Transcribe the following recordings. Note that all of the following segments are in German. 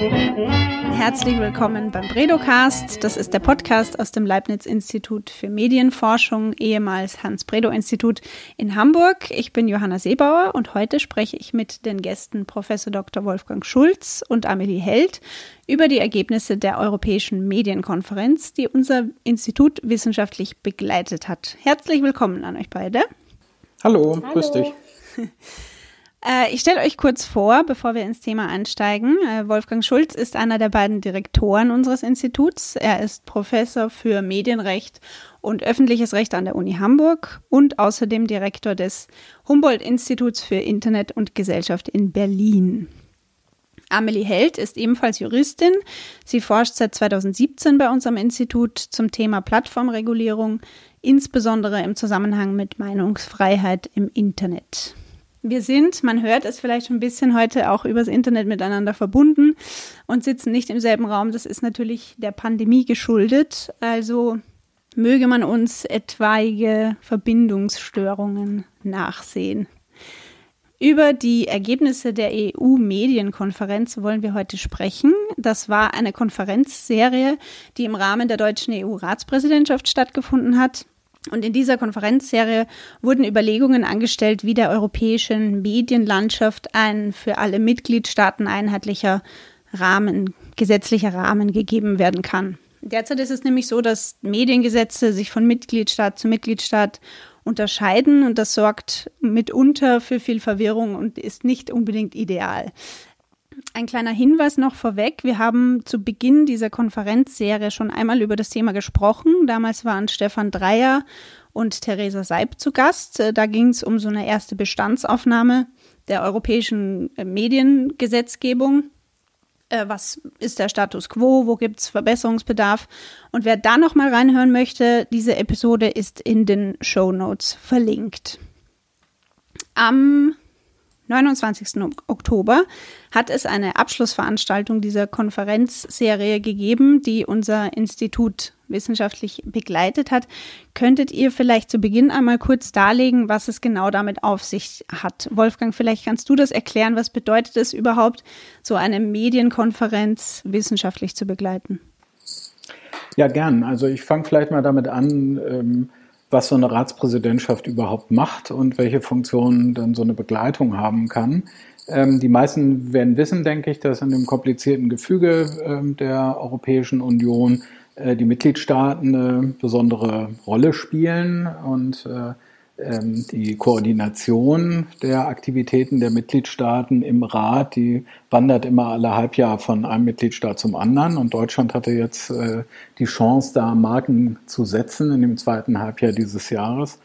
Herzlich willkommen beim Bredocast. Das ist der Podcast aus dem Leibniz-Institut für Medienforschung, ehemals Hans-Bredow-Institut in Hamburg. Ich bin Johanna Seebauer und heute spreche ich mit den Gästen Professor Dr. Wolfgang Schulz und Amelie Held über die Ergebnisse der Europäischen Medienkonferenz, die unser Institut wissenschaftlich begleitet hat. Herzlich willkommen an euch beide. Hallo, Hallo. grüß dich. Äh, ich stelle euch kurz vor, bevor wir ins Thema einsteigen. Äh, Wolfgang Schulz ist einer der beiden Direktoren unseres Instituts. Er ist Professor für Medienrecht und öffentliches Recht an der Uni Hamburg und außerdem Direktor des Humboldt-Instituts für Internet und Gesellschaft in Berlin. Amelie Held ist ebenfalls Juristin. Sie forscht seit 2017 bei unserem Institut zum Thema Plattformregulierung, insbesondere im Zusammenhang mit Meinungsfreiheit im Internet. Wir sind, man hört es vielleicht schon ein bisschen heute auch übers Internet miteinander verbunden und sitzen nicht im selben Raum. Das ist natürlich der Pandemie geschuldet. Also möge man uns etwaige Verbindungsstörungen nachsehen. Über die Ergebnisse der EU-Medienkonferenz wollen wir heute sprechen. Das war eine Konferenzserie, die im Rahmen der deutschen EU-Ratspräsidentschaft stattgefunden hat. Und in dieser Konferenzserie wurden Überlegungen angestellt, wie der europäischen Medienlandschaft ein für alle Mitgliedstaaten einheitlicher Rahmen, gesetzlicher Rahmen gegeben werden kann. Derzeit ist es nämlich so, dass Mediengesetze sich von Mitgliedstaat zu Mitgliedstaat unterscheiden und das sorgt mitunter für viel Verwirrung und ist nicht unbedingt ideal. Ein kleiner Hinweis noch vorweg. Wir haben zu Beginn dieser Konferenzserie schon einmal über das Thema gesprochen. Damals waren Stefan Dreier und Theresa Seib zu Gast. Äh, da ging es um so eine erste Bestandsaufnahme der europäischen äh, Mediengesetzgebung. Äh, was ist der Status quo? Wo gibt es Verbesserungsbedarf? Und wer da noch mal reinhören möchte, diese Episode ist in den Show Notes verlinkt. Am 29. Oktober hat es eine Abschlussveranstaltung dieser Konferenzserie gegeben, die unser Institut wissenschaftlich begleitet hat. Könntet ihr vielleicht zu Beginn einmal kurz darlegen, was es genau damit auf sich hat? Wolfgang, vielleicht kannst du das erklären. Was bedeutet es überhaupt, so eine Medienkonferenz wissenschaftlich zu begleiten? Ja, gern. Also ich fange vielleicht mal damit an, ähm, was so eine Ratspräsidentschaft überhaupt macht und welche Funktionen dann so eine Begleitung haben kann. Ähm, die meisten werden wissen, denke ich, dass in dem komplizierten Gefüge ähm, der Europäischen Union äh, die Mitgliedstaaten eine besondere Rolle spielen und äh, die Koordination der Aktivitäten der Mitgliedstaaten im Rat, die wandert immer alle Halbjahr von einem Mitgliedstaat zum anderen. Und Deutschland hatte jetzt äh, die Chance, da Marken zu setzen in dem zweiten Halbjahr dieses Jahres.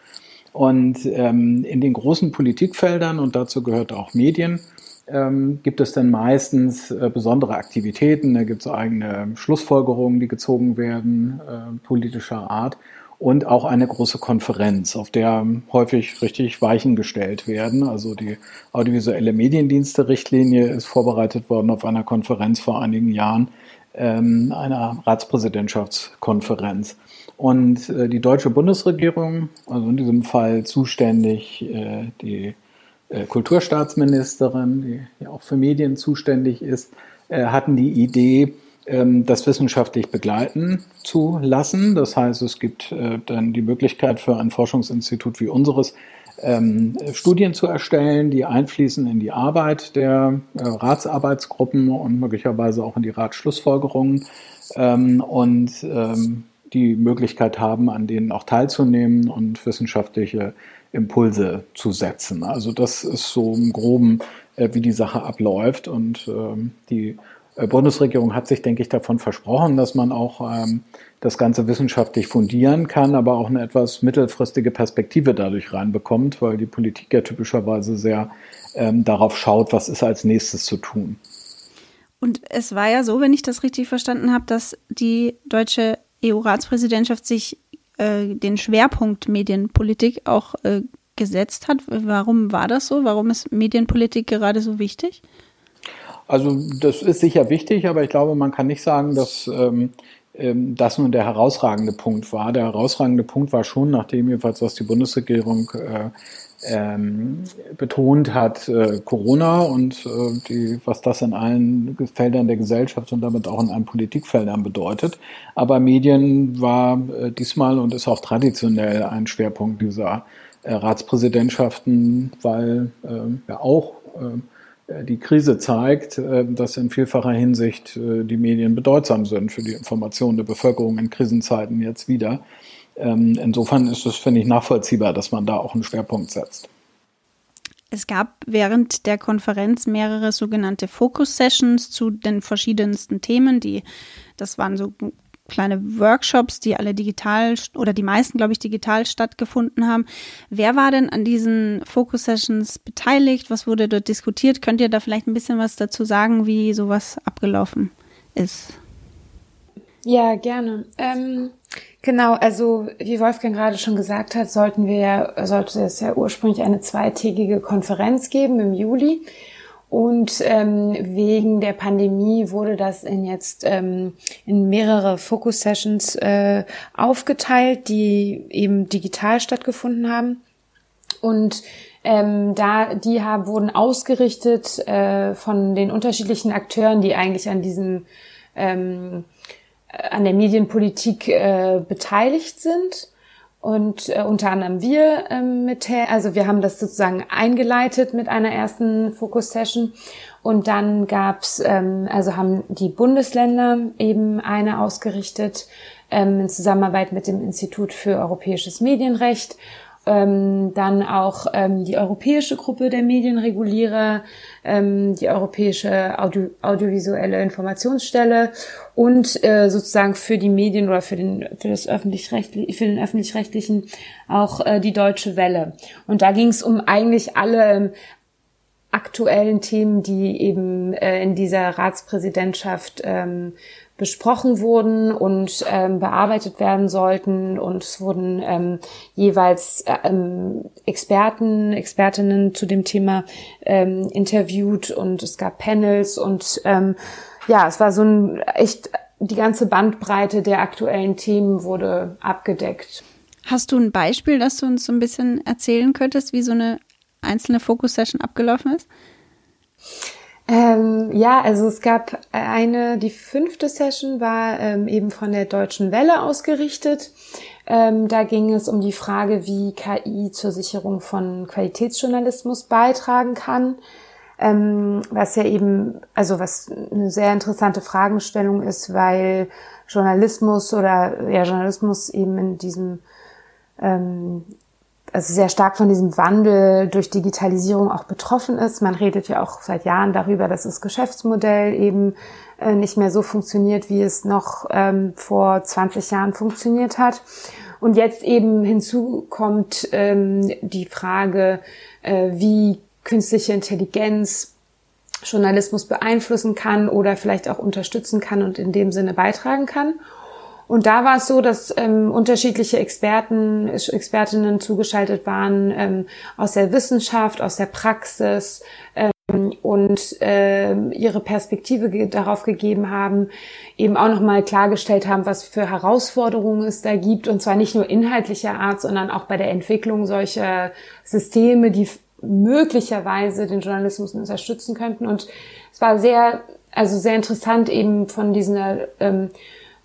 Und ähm, in den großen Politikfeldern, und dazu gehört auch Medien, ähm, gibt es dann meistens äh, besondere Aktivitäten. Da gibt es eigene Schlussfolgerungen, die gezogen werden, äh, politischer Art und auch eine große Konferenz, auf der häufig richtig Weichen gestellt werden. Also die audiovisuelle Mediendienste-Richtlinie ist vorbereitet worden auf einer Konferenz vor einigen Jahren, ähm, einer Ratspräsidentschaftskonferenz. Und äh, die deutsche Bundesregierung, also in diesem Fall zuständig äh, die äh, Kulturstaatsministerin, die ja auch für Medien zuständig ist, äh, hatten die Idee, das wissenschaftlich begleiten zu lassen. Das heißt, es gibt äh, dann die Möglichkeit für ein Forschungsinstitut wie unseres, ähm, Studien zu erstellen, die einfließen in die Arbeit der äh, Ratsarbeitsgruppen und möglicherweise auch in die Ratsschlussfolgerungen ähm, und die Möglichkeit haben, an denen auch teilzunehmen und wissenschaftliche Impulse zu setzen. Also das ist so im groben, äh, wie die Sache abläuft und die Bundesregierung hat sich, denke ich, davon versprochen, dass man auch ähm, das Ganze wissenschaftlich fundieren kann, aber auch eine etwas mittelfristige Perspektive dadurch reinbekommt, weil die Politik ja typischerweise sehr ähm, darauf schaut, was ist als nächstes zu tun. Und es war ja so, wenn ich das richtig verstanden habe, dass die deutsche EU-Ratspräsidentschaft sich äh, den Schwerpunkt Medienpolitik auch äh, gesetzt hat. Warum war das so? Warum ist Medienpolitik gerade so wichtig? Also das ist sicher wichtig, aber ich glaube, man kann nicht sagen, dass ähm, ähm, das nun der herausragende Punkt war. Der herausragende Punkt war schon, nachdem jedenfalls was die Bundesregierung äh, ähm, betont hat, äh, Corona und äh, die, was das in allen Feldern der Gesellschaft und damit auch in allen Politikfeldern bedeutet. Aber Medien war äh, diesmal und ist auch traditionell ein Schwerpunkt dieser äh, Ratspräsidentschaften, weil äh, ja auch äh, die Krise zeigt, äh, dass in vielfacher Hinsicht äh, die Medien bedeutsam sind für die Information der Bevölkerung in Krisenzeiten jetzt wieder. Ähm, insofern ist es, finde ich, nachvollziehbar, dass man da auch einen Schwerpunkt setzt. Es gab während der Konferenz mehrere sogenannte Focus Sessions zu den verschiedensten Themen, die das waren so kleine Workshops, die alle digital oder die meisten, glaube ich, digital stattgefunden haben. Wer war denn an diesen Focus Sessions beteiligt? Was wurde dort diskutiert? Könnt ihr da vielleicht ein bisschen was dazu sagen, wie sowas abgelaufen ist? Ja, gerne. Ähm, genau, also wie Wolfgang gerade schon gesagt hat, sollten wir, sollte es ja ursprünglich eine zweitägige Konferenz geben im Juli. Und ähm, wegen der Pandemie wurde das in jetzt ähm, in mehrere Focus Sessions äh, aufgeteilt, die eben digital stattgefunden haben. Und ähm, da die haben, wurden ausgerichtet äh, von den unterschiedlichen Akteuren, die eigentlich an diesem ähm, an der Medienpolitik äh, beteiligt sind und äh, unter anderem wir ähm, mit, also wir haben das sozusagen eingeleitet mit einer ersten Fokus-Session. Und dann gab's, ähm, also haben die Bundesländer eben eine ausgerichtet ähm, in Zusammenarbeit mit dem Institut für europäisches Medienrecht ähm, dann auch ähm, die europäische Gruppe der Medienregulierer, ähm, die europäische Audio audiovisuelle Informationsstelle und äh, sozusagen für die Medien oder für den für das öffentlich-rechtlichen für den öffentlich-rechtlichen auch äh, die Deutsche Welle. Und da ging es um eigentlich alle aktuellen Themen, die eben äh, in dieser Ratspräsidentschaft ähm, besprochen wurden und ähm, bearbeitet werden sollten. Und es wurden ähm, jeweils äh, ähm, Experten, Expertinnen zu dem Thema ähm, interviewt und es gab Panels und ähm, ja, es war so ein echt die ganze Bandbreite der aktuellen Themen wurde abgedeckt. Hast du ein Beispiel, das du uns so ein bisschen erzählen könntest, wie so eine einzelne Focus-Session abgelaufen ist? Ähm, ja, also es gab eine, die fünfte Session war ähm, eben von der Deutschen Welle ausgerichtet. Ähm, da ging es um die Frage, wie KI zur Sicherung von Qualitätsjournalismus beitragen kann. Ähm, was ja eben, also was eine sehr interessante Fragestellung ist, weil Journalismus oder ja Journalismus eben in diesem ähm, also sehr stark von diesem Wandel durch Digitalisierung auch betroffen ist. Man redet ja auch seit Jahren darüber, dass das Geschäftsmodell eben äh, nicht mehr so funktioniert, wie es noch ähm, vor 20 Jahren funktioniert hat. Und jetzt eben hinzu kommt ähm, die Frage, äh, wie künstliche Intelligenz Journalismus beeinflussen kann oder vielleicht auch unterstützen kann und in dem Sinne beitragen kann. Und da war es so, dass ähm, unterschiedliche Experten, Expertinnen zugeschaltet waren ähm, aus der Wissenschaft, aus der Praxis ähm, und ähm, ihre Perspektive ge darauf gegeben haben, eben auch nochmal klargestellt haben, was für Herausforderungen es da gibt und zwar nicht nur inhaltlicher Art, sondern auch bei der Entwicklung solcher Systeme, die möglicherweise den Journalismus unterstützen könnten. Und es war sehr, also sehr interessant eben von dieser ähm,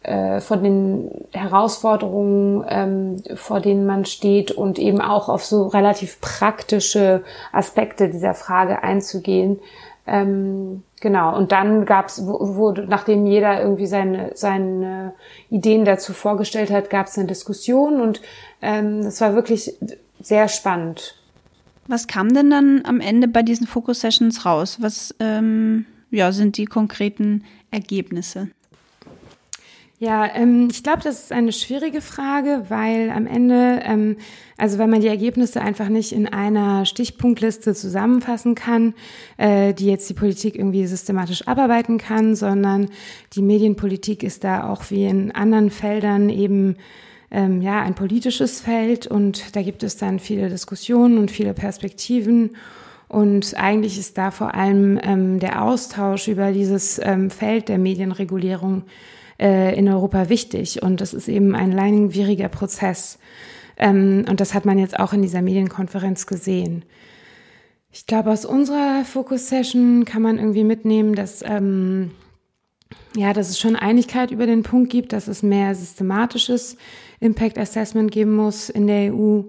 äh, von den Herausforderungen, ähm, vor denen man steht und eben auch auf so relativ praktische Aspekte dieser Frage einzugehen. Ähm, genau. Und dann gab es, wurde, nachdem jeder irgendwie seine, seine Ideen dazu vorgestellt hat, gab es eine Diskussion und ähm, das war wirklich sehr spannend. Was kam denn dann am Ende bei diesen Focus Sessions raus? Was ähm, ja, sind die konkreten Ergebnisse? Ja, ähm, ich glaube, das ist eine schwierige Frage, weil am Ende, ähm, also wenn man die Ergebnisse einfach nicht in einer Stichpunktliste zusammenfassen kann, äh, die jetzt die Politik irgendwie systematisch abarbeiten kann, sondern die Medienpolitik ist da auch wie in anderen Feldern eben ähm, ja ein politisches Feld und da gibt es dann viele Diskussionen und viele Perspektiven. Und eigentlich ist da vor allem ähm, der Austausch über dieses ähm, Feld der Medienregulierung äh, in Europa wichtig. Und das ist eben ein langwieriger Prozess. Ähm, und das hat man jetzt auch in dieser Medienkonferenz gesehen. Ich glaube, aus unserer Focus-Session kann man irgendwie mitnehmen, dass, ähm, ja, dass es schon Einigkeit über den Punkt gibt, dass es mehr systematisches Impact Assessment geben muss in der EU,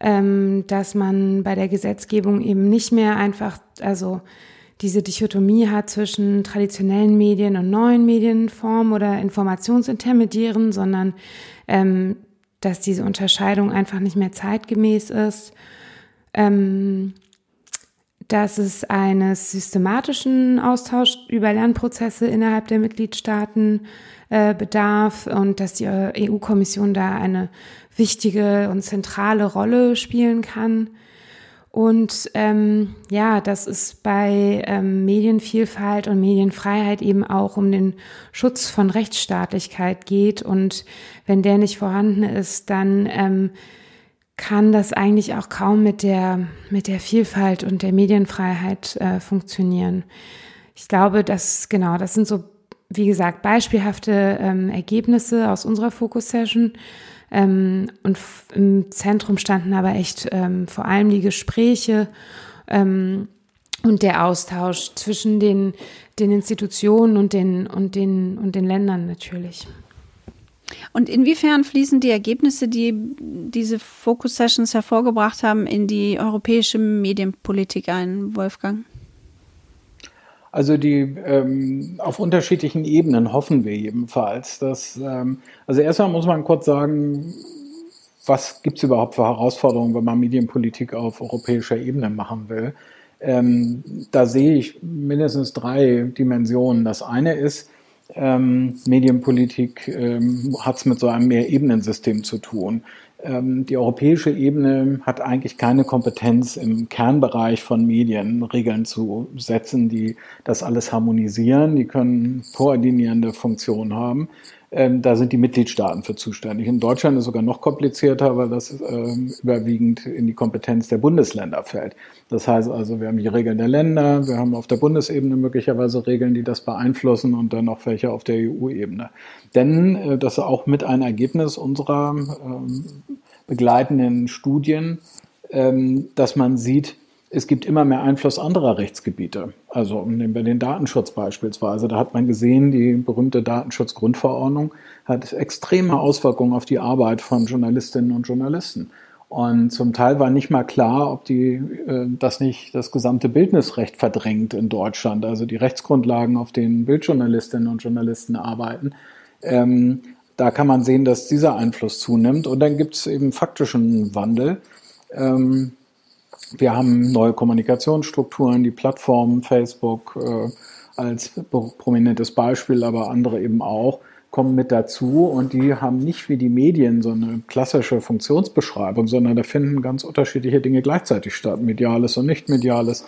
ähm, dass man bei der Gesetzgebung eben nicht mehr einfach, also diese Dichotomie hat zwischen traditionellen Medien und neuen Medienformen oder Informationsintermediären, sondern ähm, dass diese Unterscheidung einfach nicht mehr zeitgemäß ist. Ähm, dass es eines systematischen Austauschs über Lernprozesse innerhalb der Mitgliedstaaten äh, bedarf und dass die EU-Kommission da eine wichtige und zentrale Rolle spielen kann. Und ähm, ja, dass es bei ähm, Medienvielfalt und Medienfreiheit eben auch um den Schutz von Rechtsstaatlichkeit geht. Und wenn der nicht vorhanden ist, dann ähm, kann das eigentlich auch kaum mit der, mit der Vielfalt und der Medienfreiheit äh, funktionieren. Ich glaube, dass, genau, das sind so, wie gesagt, beispielhafte ähm, Ergebnisse aus unserer Focus-Session. Ähm, und im Zentrum standen aber echt ähm, vor allem die Gespräche ähm, und der Austausch zwischen den, den Institutionen und den, und, den, und den Ländern natürlich. Und inwiefern fließen die Ergebnisse, die diese Focus Sessions hervorgebracht haben, in die europäische Medienpolitik ein, Wolfgang? Also die ähm, auf unterschiedlichen Ebenen hoffen wir jedenfalls. Dass, ähm, also erstmal muss man kurz sagen, was gibt es überhaupt für Herausforderungen, wenn man Medienpolitik auf europäischer Ebene machen will? Ähm, da sehe ich mindestens drei Dimensionen. Das eine ist, ähm, Medienpolitik ähm, hat es mit so einem Mehrebenensystem zu tun. Ähm, die europäische Ebene hat eigentlich keine Kompetenz im Kernbereich von Medien Regeln zu setzen, die das alles harmonisieren. Die können koordinierende Funktionen haben. Ähm, da sind die Mitgliedstaaten für zuständig. In Deutschland ist es sogar noch komplizierter, weil das ähm, überwiegend in die Kompetenz der Bundesländer fällt. Das heißt also, wir haben die Regeln der Länder, wir haben auf der Bundesebene möglicherweise Regeln, die das beeinflussen und dann noch welche auf der EU-Ebene. Denn äh, das ist auch mit ein Ergebnis unserer ähm, begleitenden Studien, ähm, dass man sieht, es gibt immer mehr Einfluss anderer Rechtsgebiete. Also nehmen wir den Datenschutz beispielsweise. Da hat man gesehen, die berühmte Datenschutzgrundverordnung hat extreme Auswirkungen auf die Arbeit von Journalistinnen und Journalisten. Und zum Teil war nicht mal klar, ob die äh, das nicht das gesamte Bildnisrecht verdrängt in Deutschland, also die Rechtsgrundlagen, auf denen Bildjournalistinnen und Journalisten arbeiten. Ähm, da kann man sehen, dass dieser Einfluss zunimmt. Und dann gibt es eben faktischen Wandel. Ähm, wir haben neue Kommunikationsstrukturen, die Plattformen, Facebook äh, als prominentes Beispiel, aber andere eben auch, kommen mit dazu und die haben nicht wie die Medien so eine klassische Funktionsbeschreibung, sondern da finden ganz unterschiedliche Dinge gleichzeitig statt. Mediales und nicht mediales,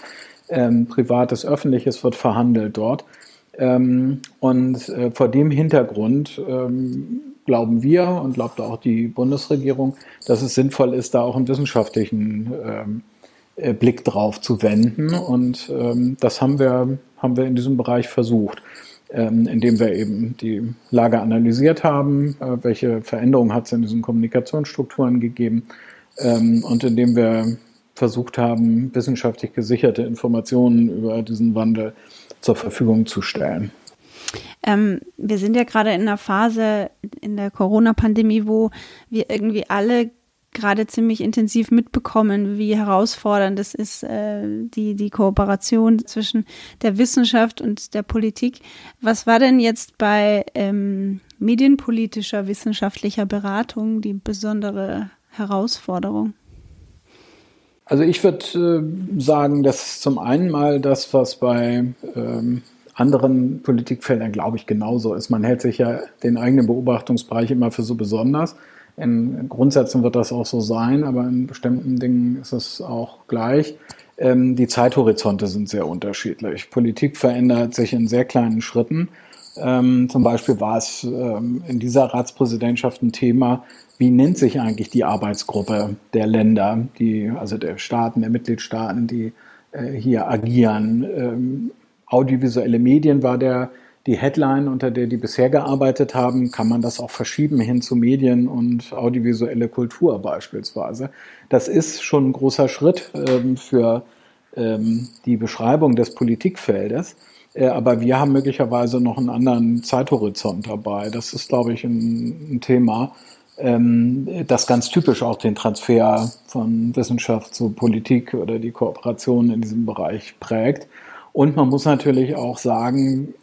ähm, privates, öffentliches wird verhandelt dort. Ähm, und äh, vor dem Hintergrund ähm, glauben wir und glaubt auch die Bundesregierung, dass es sinnvoll ist, da auch einen wissenschaftlichen ähm, äh, Blick drauf zu wenden. Und ähm, das haben wir, haben wir in diesem Bereich versucht, ähm, indem wir eben die Lage analysiert haben, äh, welche Veränderungen hat es in diesen Kommunikationsstrukturen gegeben ähm, und indem wir versucht haben, wissenschaftlich gesicherte Informationen über diesen Wandel zur Verfügung zu stellen. Ähm, wir sind ja gerade in einer Phase in der Corona-Pandemie, wo wir irgendwie alle gerade ziemlich intensiv mitbekommen, wie herausfordernd es ist, äh, die, die Kooperation zwischen der Wissenschaft und der Politik. Was war denn jetzt bei ähm, medienpolitischer wissenschaftlicher Beratung die besondere Herausforderung? Also ich würde äh, sagen, dass zum einen mal das, was bei ähm, anderen Politikfeldern, glaube ich, genauso ist. Man hält sich ja den eigenen Beobachtungsbereich immer für so besonders. In Grundsätzen wird das auch so sein, aber in bestimmten Dingen ist es auch gleich. Ähm, die Zeithorizonte sind sehr unterschiedlich. Politik verändert sich in sehr kleinen Schritten. Ähm, zum Beispiel war es ähm, in dieser Ratspräsidentschaft ein Thema, wie nennt sich eigentlich die Arbeitsgruppe der Länder, die, also der Staaten, der Mitgliedstaaten, die äh, hier agieren. Ähm, audiovisuelle Medien war der die Headline, unter der die bisher gearbeitet haben, kann man das auch verschieben hin zu Medien und audiovisuelle Kultur beispielsweise. Das ist schon ein großer Schritt ähm, für ähm, die Beschreibung des Politikfeldes. Äh, aber wir haben möglicherweise noch einen anderen Zeithorizont dabei. Das ist, glaube ich, ein, ein Thema, ähm, das ganz typisch auch den Transfer von Wissenschaft zu Politik oder die Kooperation in diesem Bereich prägt. Und man muss natürlich auch sagen,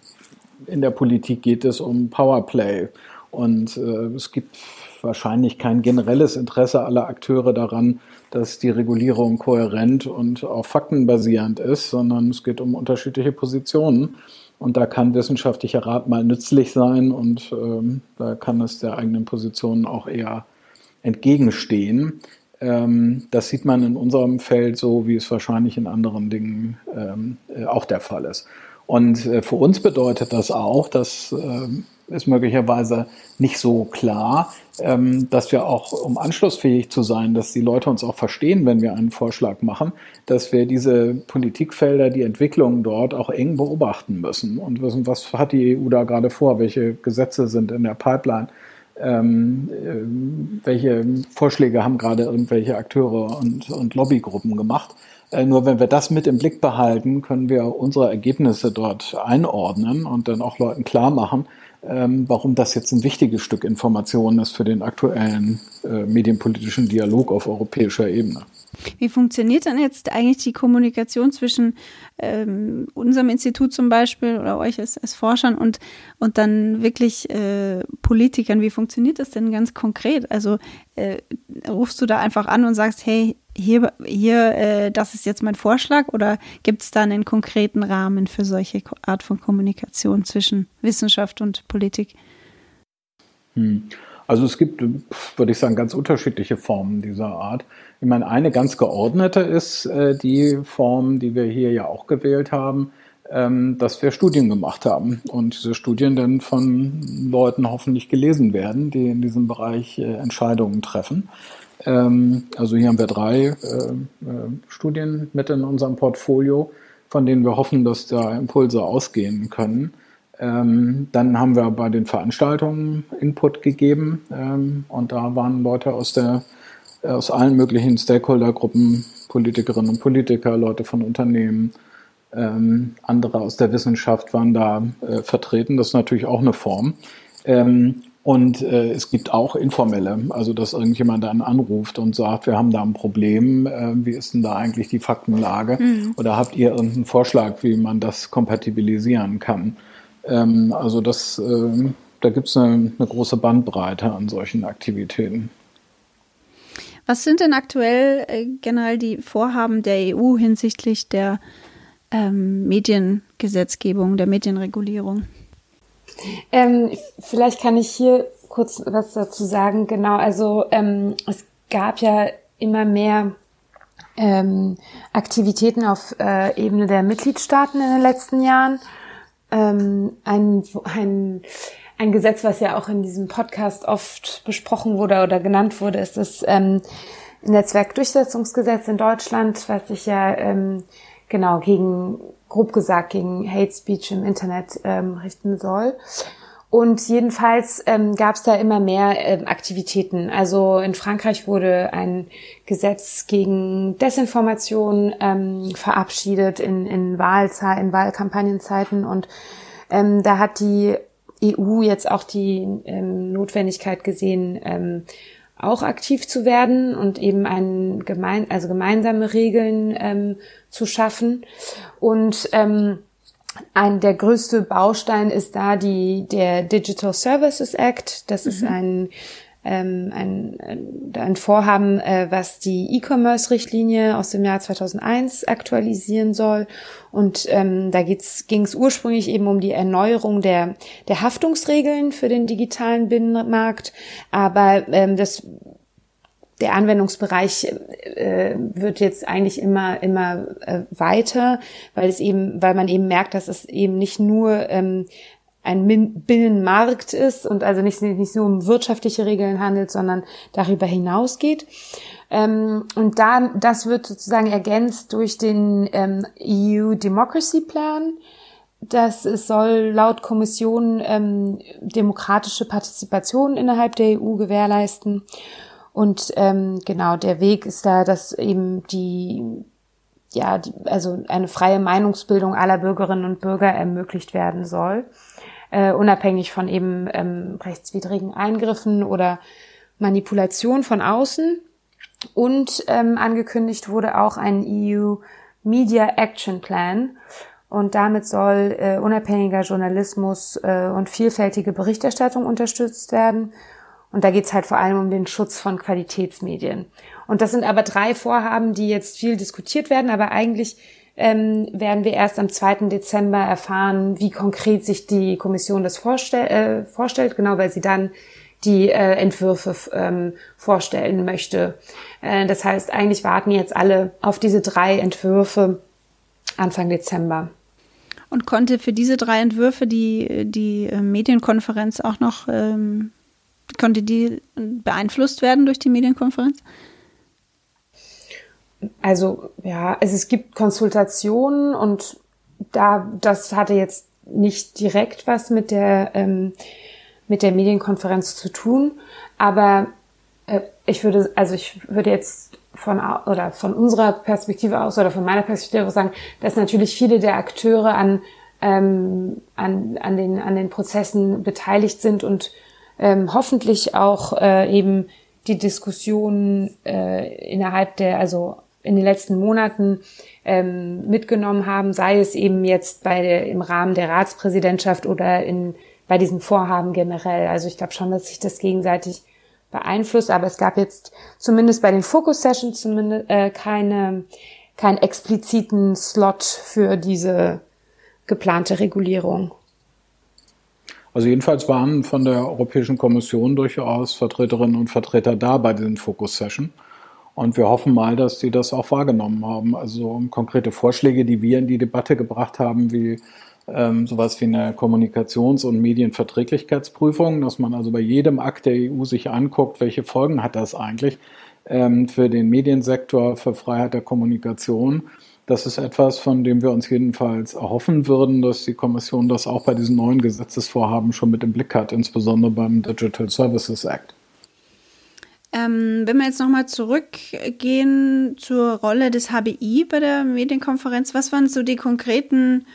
in der Politik geht es um Powerplay. Und äh, es gibt wahrscheinlich kein generelles Interesse aller Akteure daran, dass die Regulierung kohärent und auf Fakten basierend ist, sondern es geht um unterschiedliche Positionen. Und da kann wissenschaftlicher Rat mal nützlich sein und ähm, da kann es der eigenen Position auch eher entgegenstehen. Ähm, das sieht man in unserem Feld so, wie es wahrscheinlich in anderen Dingen ähm, äh, auch der Fall ist. Und äh, für uns bedeutet das auch, das äh, ist möglicherweise nicht so klar, ähm, dass wir auch, um anschlussfähig zu sein, dass die Leute uns auch verstehen, wenn wir einen Vorschlag machen, dass wir diese Politikfelder, die Entwicklungen dort auch eng beobachten müssen und wissen, was hat die EU da gerade vor, welche Gesetze sind in der Pipeline. Ähm, äh, welche Vorschläge haben gerade irgendwelche Akteure und, und Lobbygruppen gemacht. Äh, nur wenn wir das mit im Blick behalten, können wir unsere Ergebnisse dort einordnen und dann auch Leuten klar machen, ähm, warum das jetzt ein wichtiges Stück Information ist für den aktuellen äh, medienpolitischen Dialog auf europäischer Ebene. Wie funktioniert dann jetzt eigentlich die Kommunikation zwischen ähm, unserem Institut zum Beispiel oder euch als, als Forschern und, und dann wirklich äh, Politikern? Wie funktioniert das denn ganz konkret? Also äh, rufst du da einfach an und sagst, hey, hier, hier äh, das ist jetzt mein Vorschlag oder gibt es da einen konkreten Rahmen für solche Art von Kommunikation zwischen Wissenschaft und Politik? Hm. Also es gibt, würde ich sagen, ganz unterschiedliche Formen dieser Art. Ich meine, eine ganz geordnete ist äh, die Form, die wir hier ja auch gewählt haben, ähm, dass wir Studien gemacht haben und diese Studien dann von Leuten hoffentlich gelesen werden, die in diesem Bereich äh, Entscheidungen treffen. Ähm, also hier haben wir drei äh, äh, Studien mit in unserem Portfolio, von denen wir hoffen, dass da Impulse ausgehen können. Ähm, dann haben wir bei den Veranstaltungen Input gegeben ähm, und da waren Leute aus der aus allen möglichen Stakeholdergruppen, Politikerinnen und Politiker, Leute von Unternehmen, ähm, andere aus der Wissenschaft waren da äh, vertreten. Das ist natürlich auch eine Form. Ähm, und äh, es gibt auch informelle, also dass irgendjemand dann anruft und sagt, wir haben da ein Problem, äh, wie ist denn da eigentlich die Faktenlage? Mhm. Oder habt ihr irgendeinen Vorschlag, wie man das kompatibilisieren kann? Ähm, also das, äh, da gibt es eine, eine große Bandbreite an solchen Aktivitäten. Was sind denn aktuell äh, generell die Vorhaben der EU hinsichtlich der ähm, Mediengesetzgebung, der Medienregulierung? Ähm, vielleicht kann ich hier kurz was dazu sagen. Genau, also ähm, es gab ja immer mehr ähm, Aktivitäten auf äh, Ebene der Mitgliedstaaten in den letzten Jahren ähm, ein, ein, ein Gesetz, was ja auch in diesem Podcast oft besprochen wurde oder genannt wurde, ist das ähm, Netzwerkdurchsetzungsgesetz in Deutschland, was sich ja ähm, genau gegen, grob gesagt, gegen Hate Speech im Internet ähm, richten soll. Und jedenfalls ähm, gab es da immer mehr ähm, Aktivitäten. Also in Frankreich wurde ein Gesetz gegen Desinformation ähm, verabschiedet in, in, in Wahlkampagnenzeiten. Und ähm, da hat die EU jetzt auch die ähm, Notwendigkeit gesehen, ähm, auch aktiv zu werden und eben ein gemein, also gemeinsame Regeln ähm, zu schaffen. Und ähm, ein, der größte Baustein ist da die, der Digital Services Act. Das mhm. ist ein, ähm, ein, ein Vorhaben, äh, was die E-Commerce-Richtlinie aus dem Jahr 2001 aktualisieren soll. Und ähm, da ging es ursprünglich eben um die Erneuerung der, der Haftungsregeln für den digitalen Binnenmarkt. Aber ähm, das der Anwendungsbereich äh, wird jetzt eigentlich immer immer äh, weiter, weil es eben, weil man eben merkt, dass es eben nicht nur ähm, ein Binnenmarkt ist und also nicht, nicht nur um wirtschaftliche Regeln handelt, sondern darüber hinausgeht. Ähm, und da, das wird sozusagen ergänzt durch den ähm, EU Democracy Plan. Das soll laut Kommission ähm, demokratische Partizipation innerhalb der EU gewährleisten. Und ähm, genau, der Weg ist da, dass eben die, ja, die, also eine freie Meinungsbildung aller Bürgerinnen und Bürger ermöglicht werden soll, äh, unabhängig von eben ähm, rechtswidrigen Eingriffen oder Manipulation von außen. Und ähm, angekündigt wurde auch ein EU Media Action Plan. Und damit soll äh, unabhängiger Journalismus äh, und vielfältige Berichterstattung unterstützt werden. Und da geht's halt vor allem um den Schutz von Qualitätsmedien. Und das sind aber drei Vorhaben, die jetzt viel diskutiert werden, aber eigentlich ähm, werden wir erst am 2. Dezember erfahren, wie konkret sich die Kommission das vorstell äh, vorstellt, genau weil sie dann die äh, Entwürfe ähm, vorstellen möchte. Äh, das heißt, eigentlich warten jetzt alle auf diese drei Entwürfe Anfang Dezember. Und konnte für diese drei Entwürfe die, die äh, Medienkonferenz auch noch, ähm, konnte die beeinflusst werden durch die Medienkonferenz? Also ja, also es gibt Konsultationen und da das hatte jetzt nicht direkt was mit der ähm, mit der Medienkonferenz zu tun, aber äh, ich würde also ich würde jetzt von oder von unserer Perspektive aus oder von meiner Perspektive aus sagen, dass natürlich viele der Akteure an ähm, an, an den an den Prozessen beteiligt sind und ähm, hoffentlich auch äh, eben die Diskussion äh, innerhalb der also in den letzten Monaten ähm, mitgenommen haben, sei es eben jetzt bei im Rahmen der Ratspräsidentschaft oder in, bei diesen Vorhaben generell. Also ich glaube schon, dass sich das gegenseitig beeinflusst, aber es gab jetzt zumindest bei den Focus Sessions zumindest äh, keine keinen expliziten Slot für diese geplante Regulierung. Also jedenfalls waren von der Europäischen Kommission durchaus Vertreterinnen und Vertreter da bei diesen Focus Sessions. Und wir hoffen mal, dass die das auch wahrgenommen haben. Also konkrete Vorschläge, die wir in die Debatte gebracht haben, wie ähm, sowas wie eine Kommunikations- und Medienverträglichkeitsprüfung, dass man also bei jedem Akt der EU sich anguckt, welche Folgen hat das eigentlich ähm, für den Mediensektor, für Freiheit der Kommunikation. Das ist etwas, von dem wir uns jedenfalls erhoffen würden, dass die Kommission das auch bei diesen neuen Gesetzesvorhaben schon mit im Blick hat, insbesondere beim Digital Services Act. Ähm, wenn wir jetzt nochmal zurückgehen zur Rolle des HBI bei der Medienkonferenz, was waren so die konkreten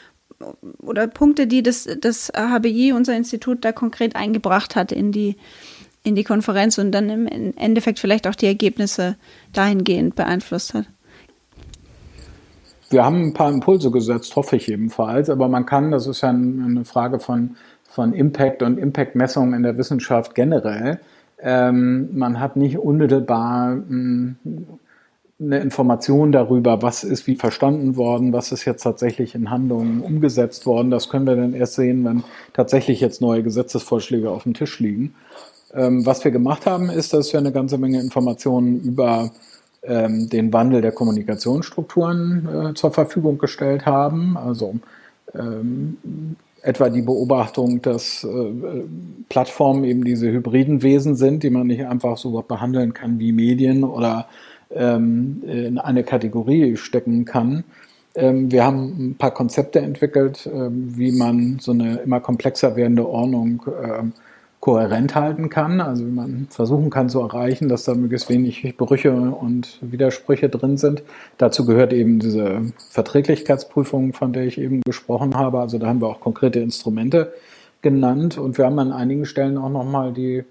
oder Punkte, die das, das HBI, unser Institut, da konkret eingebracht hat in die, in die Konferenz und dann im Endeffekt vielleicht auch die Ergebnisse dahingehend beeinflusst hat? Wir haben ein paar Impulse gesetzt, hoffe ich ebenfalls, aber man kann, das ist ja eine Frage von, von Impact und Impact-Messungen in der Wissenschaft generell, ähm, man hat nicht unmittelbar hm, eine Information darüber, was ist wie verstanden worden, was ist jetzt tatsächlich in Handlungen umgesetzt worden. Das können wir dann erst sehen, wenn tatsächlich jetzt neue Gesetzesvorschläge auf dem Tisch liegen. Ähm, was wir gemacht haben, ist, dass wir eine ganze Menge Informationen über ähm, den Wandel der Kommunikationsstrukturen äh, zur Verfügung gestellt haben. Also ähm, etwa die Beobachtung, dass äh, Plattformen eben diese hybriden Wesen sind, die man nicht einfach so behandeln kann wie Medien oder ähm, in eine Kategorie stecken kann. Ähm, wir haben ein paar Konzepte entwickelt, ähm, wie man so eine immer komplexer werdende Ordnung ähm, kohärent halten kann, also wie man versuchen kann zu erreichen, dass da möglichst wenig Brüche und Widersprüche drin sind. Dazu gehört eben diese Verträglichkeitsprüfung, von der ich eben gesprochen habe. Also da haben wir auch konkrete Instrumente genannt und wir haben an einigen Stellen auch nochmal die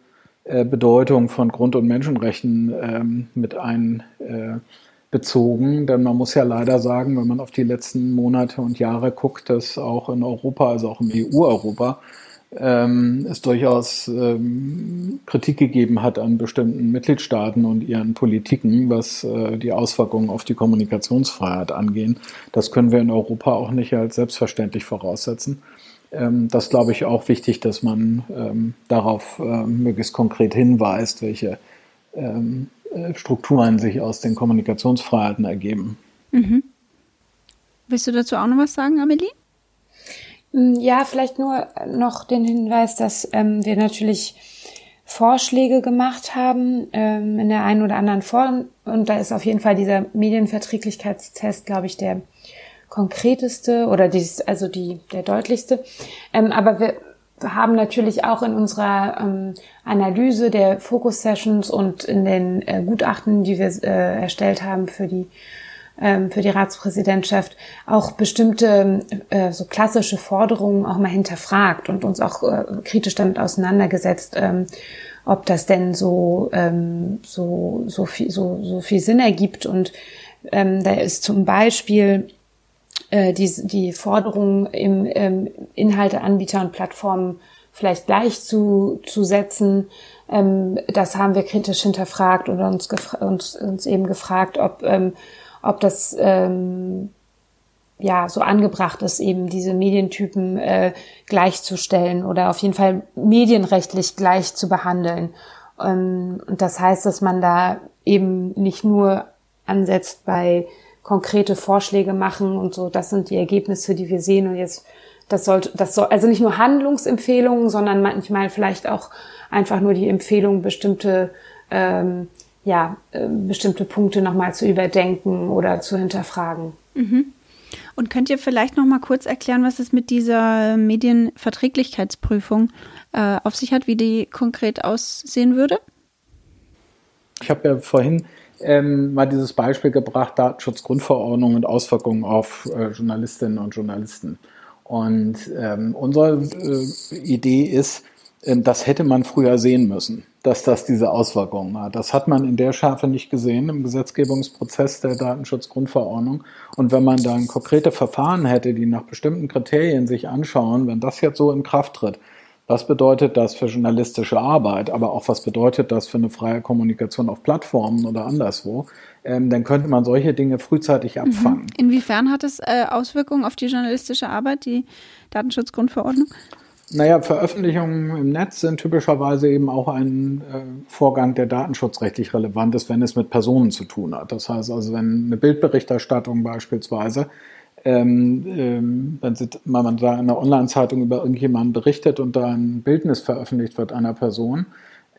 äh, Bedeutung von Grund- und Menschenrechten ähm, mit einbezogen. Äh, Denn man muss ja leider sagen, wenn man auf die letzten Monate und Jahre guckt, dass auch in Europa, also auch im EU-Europa, ähm, es durchaus ähm, Kritik gegeben hat an bestimmten Mitgliedstaaten und ihren Politiken, was äh, die Auswirkungen auf die Kommunikationsfreiheit angehen. Das können wir in Europa auch nicht als selbstverständlich voraussetzen. Ähm, das glaube ich auch wichtig, dass man ähm, darauf äh, möglichst konkret hinweist, welche ähm, äh, Strukturen sich aus den Kommunikationsfreiheiten ergeben. Mhm. Willst du dazu auch noch was sagen, Amelie? Mm, ja, vielleicht nur noch den Hinweis, dass ähm, wir natürlich Vorschläge gemacht haben ähm, in der einen oder anderen Form. Und da ist auf jeden Fall dieser Medienverträglichkeitstest, glaube ich, der konkreteste oder dies, also die, der deutlichste. Ähm, aber wir haben natürlich auch in unserer ähm, Analyse der Focus Sessions und in den äh, Gutachten, die wir äh, erstellt haben für die für die Ratspräsidentschaft auch bestimmte äh, so klassische Forderungen auch mal hinterfragt und uns auch äh, kritisch damit auseinandergesetzt, ähm, ob das denn so ähm, so so viel so so viel Sinn ergibt und ähm, da ist zum Beispiel äh, die, die Forderung im ähm, Inhalteanbieter und Plattformen vielleicht gleich zu, zu setzen. Ähm, das haben wir kritisch hinterfragt und uns, uns, uns eben gefragt, ob, ähm, ob das ähm, ja so angebracht ist, eben diese Medientypen äh, gleichzustellen oder auf jeden Fall medienrechtlich gleich zu behandeln. Ähm, und das heißt, dass man da eben nicht nur ansetzt bei konkrete Vorschläge machen und so, das sind die Ergebnisse, die wir sehen und jetzt das sollte, das soll, also nicht nur Handlungsempfehlungen, sondern manchmal vielleicht auch einfach nur die Empfehlung, bestimmte ähm, ja, äh, bestimmte Punkte nochmal zu überdenken oder zu hinterfragen. Mhm. Und könnt ihr vielleicht noch mal kurz erklären, was es mit dieser Medienverträglichkeitsprüfung äh, auf sich hat, wie die konkret aussehen würde? Ich habe ja vorhin ähm, mal dieses Beispiel gebracht, Datenschutzgrundverordnung und Auswirkungen auf äh, Journalistinnen und Journalisten. Und ähm, unsere äh, Idee ist, äh, das hätte man früher sehen müssen dass das diese Auswirkungen hat. Das hat man in der Schärfe nicht gesehen im Gesetzgebungsprozess der Datenschutzgrundverordnung. Und wenn man dann konkrete Verfahren hätte, die nach bestimmten Kriterien sich anschauen, wenn das jetzt so in Kraft tritt, was bedeutet das für journalistische Arbeit, aber auch was bedeutet das für eine freie Kommunikation auf Plattformen oder anderswo, ähm, dann könnte man solche Dinge frühzeitig mhm. abfangen. Inwiefern hat es äh, Auswirkungen auf die journalistische Arbeit, die Datenschutzgrundverordnung? Naja, Veröffentlichungen im Netz sind typischerweise eben auch ein äh, Vorgang, der datenschutzrechtlich relevant ist, wenn es mit Personen zu tun hat. Das heißt also, wenn eine Bildberichterstattung beispielsweise, ähm, ähm, wenn, sie, wenn man da in einer Online-Zeitung über irgendjemanden berichtet und da ein Bildnis veröffentlicht wird einer Person,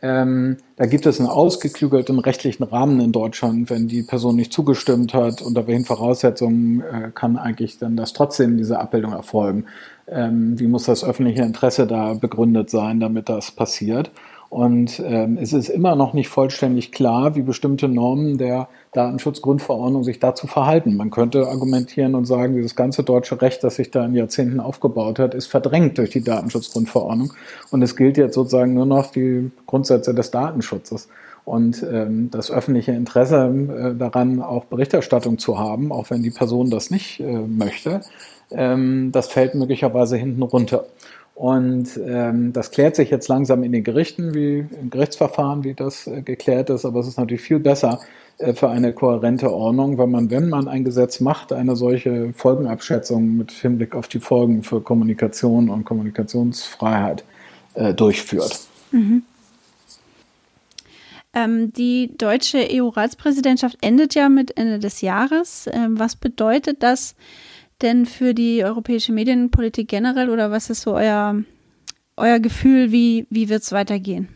ähm, da gibt es einen ausgeklügelten rechtlichen Rahmen in Deutschland. Wenn die Person nicht zugestimmt hat, unter welchen Voraussetzungen äh, kann eigentlich dann das trotzdem diese Abbildung erfolgen? Ähm, wie muss das öffentliche Interesse da begründet sein, damit das passiert? Und ähm, es ist immer noch nicht vollständig klar, wie bestimmte Normen der Datenschutzgrundverordnung sich dazu verhalten. Man könnte argumentieren und sagen, dieses ganze deutsche Recht, das sich da in Jahrzehnten aufgebaut hat, ist verdrängt durch die Datenschutzgrundverordnung. Und es gilt jetzt sozusagen nur noch die Grundsätze des Datenschutzes. Und ähm, das öffentliche Interesse äh, daran, auch Berichterstattung zu haben, auch wenn die Person das nicht äh, möchte, ähm, das fällt möglicherweise hinten runter. Und ähm, das klärt sich jetzt langsam in den Gerichten, wie im Gerichtsverfahren, wie das äh, geklärt ist. Aber es ist natürlich viel besser äh, für eine kohärente Ordnung, wenn man, wenn man ein Gesetz macht, eine solche Folgenabschätzung mit Hinblick auf die Folgen für Kommunikation und Kommunikationsfreiheit äh, durchführt. Mhm. Ähm, die deutsche EU-Ratspräsidentschaft endet ja mit Ende des Jahres. Ähm, was bedeutet das? Denn für die europäische Medienpolitik generell oder was ist so euer, euer Gefühl, wie, wie wird es weitergehen?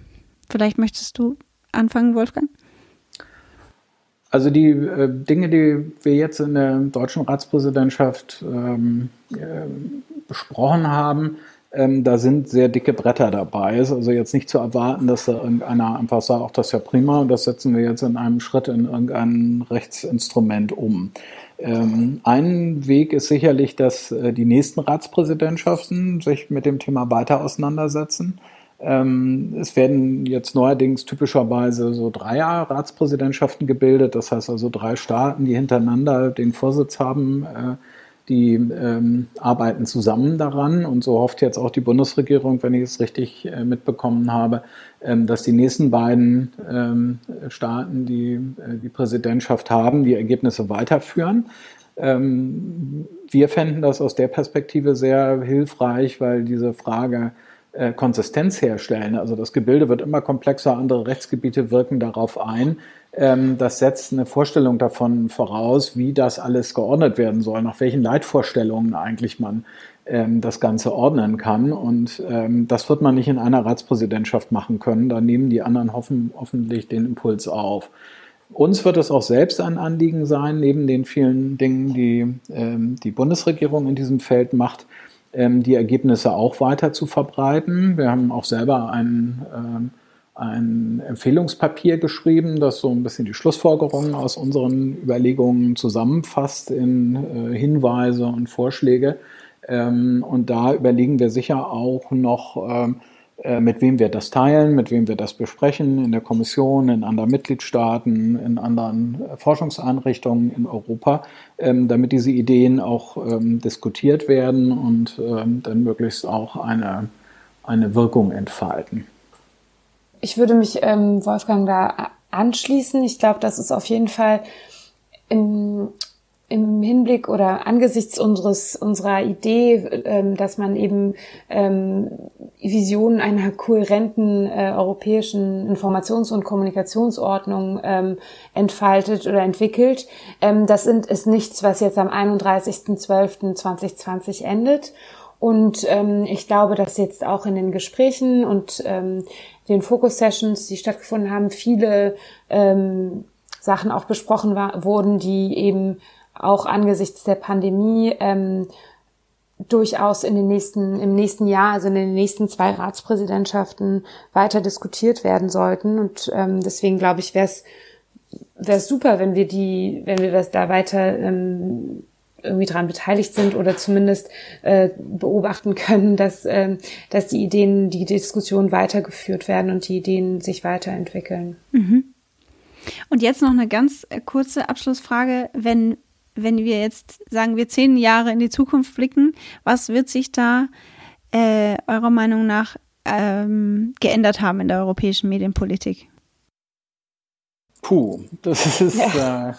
Vielleicht möchtest du anfangen, Wolfgang? Also die äh, Dinge, die wir jetzt in der deutschen Ratspräsidentschaft ähm, äh, besprochen haben, ähm, da sind sehr dicke Bretter dabei. Es ist also jetzt nicht zu erwarten, dass da irgendeiner einfach sagt, auch das ist ja prima und das setzen wir jetzt in einem Schritt in irgendein Rechtsinstrument um. Ähm, ein Weg ist sicherlich, dass äh, die nächsten Ratspräsidentschaften sich mit dem Thema weiter auseinandersetzen. Ähm, es werden jetzt neuerdings typischerweise so Dreier-Ratspräsidentschaften gebildet, das heißt also drei Staaten, die hintereinander den Vorsitz haben. Äh, die ähm, arbeiten zusammen daran. Und so hofft jetzt auch die Bundesregierung, wenn ich es richtig äh, mitbekommen habe, ähm, dass die nächsten beiden ähm, Staaten, die äh, die Präsidentschaft haben, die Ergebnisse weiterführen. Ähm, wir fänden das aus der Perspektive sehr hilfreich, weil diese Frage äh, Konsistenz herstellen, also das Gebilde wird immer komplexer, andere Rechtsgebiete wirken darauf ein, das setzt eine Vorstellung davon voraus, wie das alles geordnet werden soll, nach welchen Leitvorstellungen eigentlich man ähm, das Ganze ordnen kann. Und ähm, das wird man nicht in einer Ratspräsidentschaft machen können. Da nehmen die anderen hoffen, hoffentlich den Impuls auf. Uns wird es auch selbst ein Anliegen sein, neben den vielen Dingen, die ähm, die Bundesregierung in diesem Feld macht, ähm, die Ergebnisse auch weiter zu verbreiten. Wir haben auch selber ein, ähm, ein Empfehlungspapier geschrieben, das so ein bisschen die Schlussfolgerungen aus unseren Überlegungen zusammenfasst in äh, Hinweise und Vorschläge. Ähm, und da überlegen wir sicher auch noch, ähm, äh, mit wem wir das teilen, mit wem wir das besprechen, in der Kommission, in anderen Mitgliedstaaten, in anderen äh, Forschungseinrichtungen in Europa, ähm, damit diese Ideen auch diskutiert werden und dann möglichst auch eine, eine Wirkung entfalten. Ich würde mich, Wolfgang, da anschließen. Ich glaube, das ist auf jeden Fall im, im Hinblick oder angesichts unseres unserer Idee, ähm, dass man eben ähm, Visionen einer kohärenten äh, europäischen Informations- und Kommunikationsordnung ähm, entfaltet oder entwickelt, ähm, das sind, ist nichts, was jetzt am 31.12.2020 endet. Und ähm, ich glaube, dass jetzt auch in den Gesprächen und ähm, den Focus-Sessions, die stattgefunden haben, viele ähm, Sachen auch besprochen war, wurden, die eben auch angesichts der Pandemie ähm, durchaus in den nächsten, im nächsten Jahr, also in den nächsten zwei Ratspräsidentschaften weiter diskutiert werden sollten. Und ähm, deswegen glaube ich, wäre es wäre super, wenn wir die, wenn wir das da weiter ähm, irgendwie dran beteiligt sind oder zumindest äh, beobachten können, dass, äh, dass die Ideen, die Diskussion weitergeführt werden und die Ideen sich weiterentwickeln. Mhm. Und jetzt noch eine ganz kurze Abschlussfrage. Wenn wenn wir jetzt sagen, wir zehn Jahre in die Zukunft blicken, was wird sich da äh, eurer Meinung nach ähm, geändert haben in der europäischen Medienpolitik? Puh, das ist ja. äh,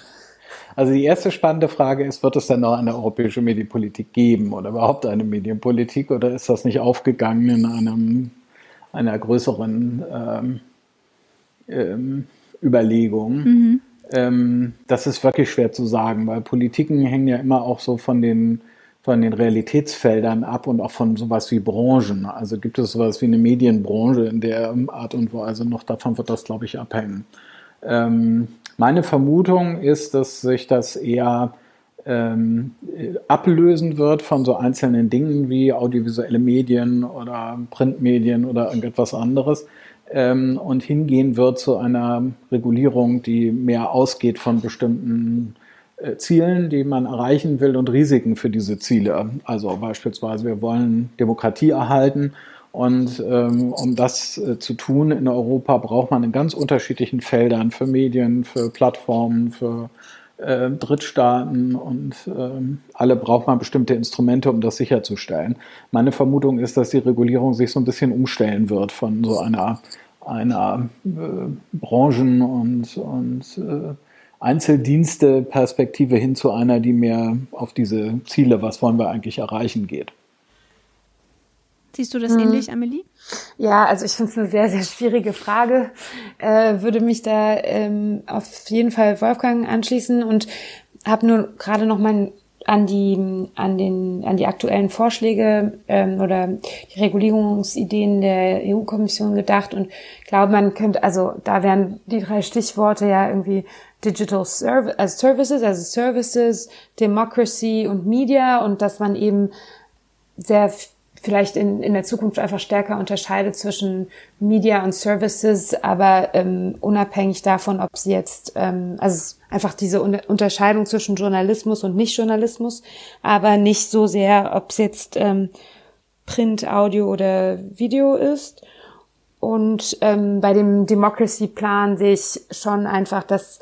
also die erste spannende Frage ist, wird es denn noch eine europäische Medienpolitik geben oder überhaupt eine Medienpolitik oder ist das nicht aufgegangen in einem einer größeren ähm, ähm, Überlegung? Mhm. Ähm, das ist wirklich schwer zu sagen, weil Politiken hängen ja immer auch so von den, von den Realitätsfeldern ab und auch von sowas wie Branchen. Also gibt es sowas wie eine Medienbranche in der Art und Weise noch, davon wird das, glaube ich, abhängen. Ähm, meine Vermutung ist, dass sich das eher ähm, ablösen wird von so einzelnen Dingen wie audiovisuelle Medien oder Printmedien oder irgendetwas anderes ähm, und hingehen wird zu einer Regulierung, die mehr ausgeht von bestimmten äh, Zielen, die man erreichen will und Risiken für diese Ziele. Also beispielsweise, wir wollen Demokratie erhalten und ähm, um das äh, zu tun in Europa braucht man in ganz unterschiedlichen Feldern für Medien, für Plattformen, für äh, Drittstaaten und ähm, alle braucht man bestimmte Instrumente, um das sicherzustellen. Meine Vermutung ist, dass die Regulierung sich so ein bisschen umstellen wird von so einer, einer äh, Branchen- und, und äh, Einzeldienste-Perspektive hin zu einer, die mehr auf diese Ziele, was wollen wir eigentlich erreichen, geht. Siehst du das hm. ähnlich, Amelie? Ja, also ich finde es eine sehr, sehr schwierige Frage. Äh, würde mich da ähm, auf jeden Fall Wolfgang anschließen und habe nur gerade noch mal an die an den an die aktuellen Vorschläge ähm, oder die Regulierungsideen der EU-Kommission gedacht und glaube man könnte also da wären die drei Stichworte ja irgendwie Digital Serv also Services also Services Democracy und Media und dass man eben sehr vielleicht in, in der Zukunft einfach stärker unterscheidet zwischen Media und Services, aber ähm, unabhängig davon, ob sie jetzt, ähm, also einfach diese Unterscheidung zwischen Journalismus und Nicht-Journalismus, aber nicht so sehr, ob es jetzt ähm, Print, Audio oder Video ist. Und ähm, bei dem Democracy-Plan sehe ich schon einfach, dass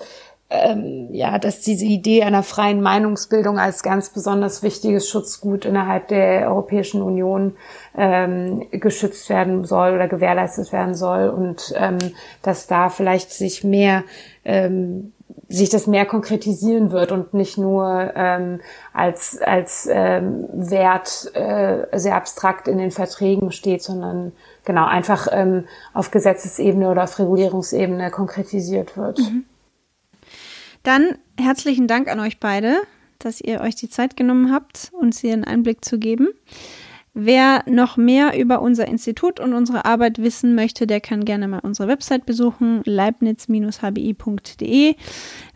ähm, ja, dass diese Idee einer freien Meinungsbildung als ganz besonders wichtiges Schutzgut innerhalb der Europäischen Union ähm, geschützt werden soll oder gewährleistet werden soll und ähm, dass da vielleicht sich mehr ähm, sich das mehr konkretisieren wird und nicht nur ähm, als als ähm, Wert äh, sehr abstrakt in den Verträgen steht, sondern genau einfach ähm, auf Gesetzesebene oder auf Regulierungsebene konkretisiert wird. Mhm. Dann herzlichen Dank an euch beide, dass ihr euch die Zeit genommen habt, uns hier einen Einblick zu geben. Wer noch mehr über unser Institut und unsere Arbeit wissen möchte, der kann gerne mal unsere Website besuchen, leibniz-hbi.de.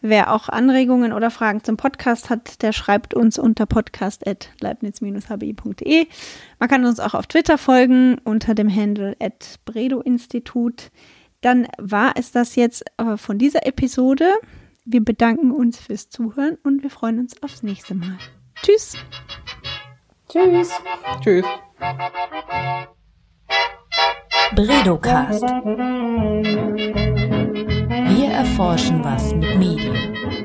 Wer auch Anregungen oder Fragen zum Podcast hat, der schreibt uns unter podcast.leibniz-hbi.de. Man kann uns auch auf Twitter folgen unter dem Handle at Bredo-Institut. Dann war es das jetzt äh, von dieser Episode. Wir bedanken uns fürs Zuhören und wir freuen uns aufs nächste Mal. Tschüss! Tschüss. Tschüss. Bredocast. Wir erforschen was mit Medien.